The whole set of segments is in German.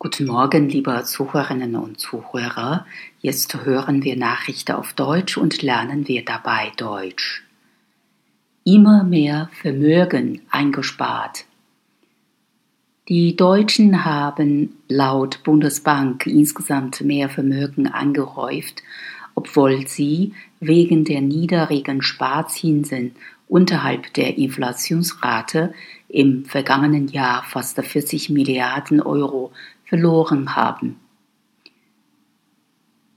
Guten Morgen, liebe Zuhörerinnen und Zuhörer. Jetzt hören wir Nachrichten auf Deutsch und lernen wir dabei Deutsch. Immer mehr Vermögen eingespart. Die Deutschen haben laut Bundesbank insgesamt mehr Vermögen angehäuft, obwohl sie wegen der niedrigen Sparzinsen unterhalb der Inflationsrate im vergangenen Jahr fast 40 Milliarden Euro verloren haben.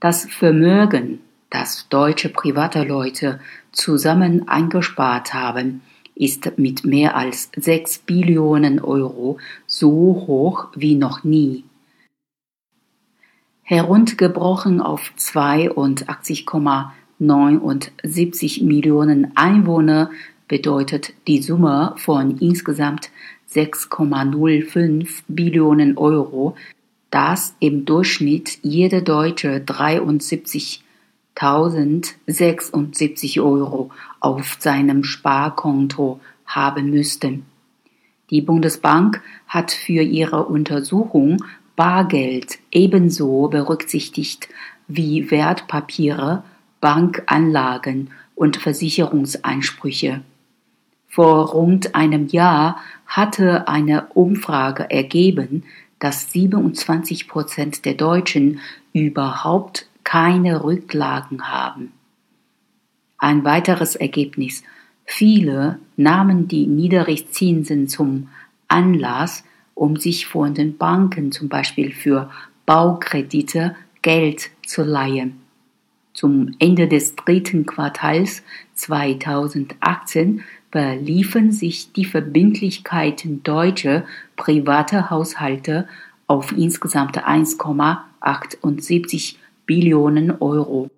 Das Vermögen, das deutsche private Leute zusammen eingespart haben, ist mit mehr als 6 Billionen Euro so hoch wie noch nie. Heruntergebrochen auf 82,79 Millionen Einwohner bedeutet die Summe von insgesamt 6,05 Billionen Euro, dass im Durchschnitt jeder Deutsche 73.076 Euro auf seinem Sparkonto haben müsste. Die Bundesbank hat für ihre Untersuchung Bargeld ebenso berücksichtigt wie Wertpapiere, Bankanlagen und Versicherungsansprüche. Vor rund einem Jahr hatte eine Umfrage ergeben, dass 27 Prozent der Deutschen überhaupt keine Rücklagen haben. Ein weiteres Ergebnis. Viele nahmen die Niedrigzinsen zum Anlass, um sich von den Banken zum Beispiel für Baukredite Geld zu leihen. Zum Ende des dritten Quartals 2018 beliefen sich die Verbindlichkeiten deutscher privater Haushalte auf insgesamt 1,78 Billionen Euro.